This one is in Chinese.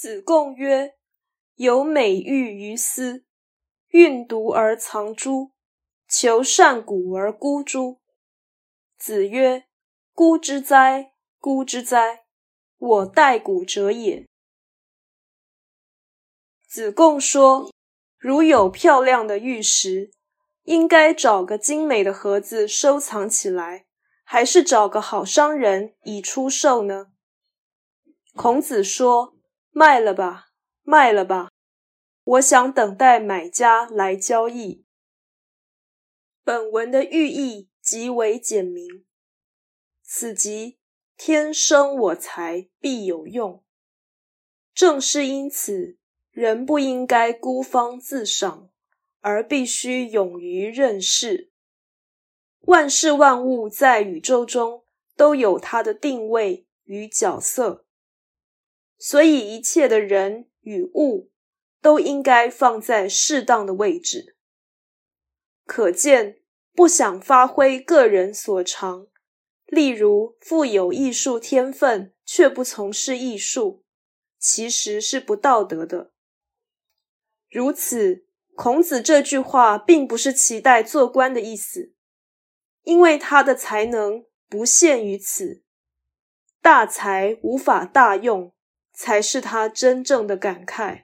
子贡曰：“有美玉于斯，运毒而藏诸？求善古而孤诸？”子曰：“孤之哉，孤之哉！我待古者也。”子贡说：“如有漂亮的玉石，应该找个精美的盒子收藏起来，还是找个好商人以出售呢？”孔子说。卖了吧，卖了吧！我想等待买家来交易。本文的寓意极为简明，此即天生我材必有用。正是因此，人不应该孤芳自赏，而必须勇于认识。万事万物在宇宙中都有它的定位与角色。所以，一切的人与物都应该放在适当的位置。可见，不想发挥个人所长，例如富有艺术天分却不从事艺术，其实是不道德的。如此，孔子这句话并不是期待做官的意思，因为他的才能不限于此，大才无法大用。才是他真正的感慨。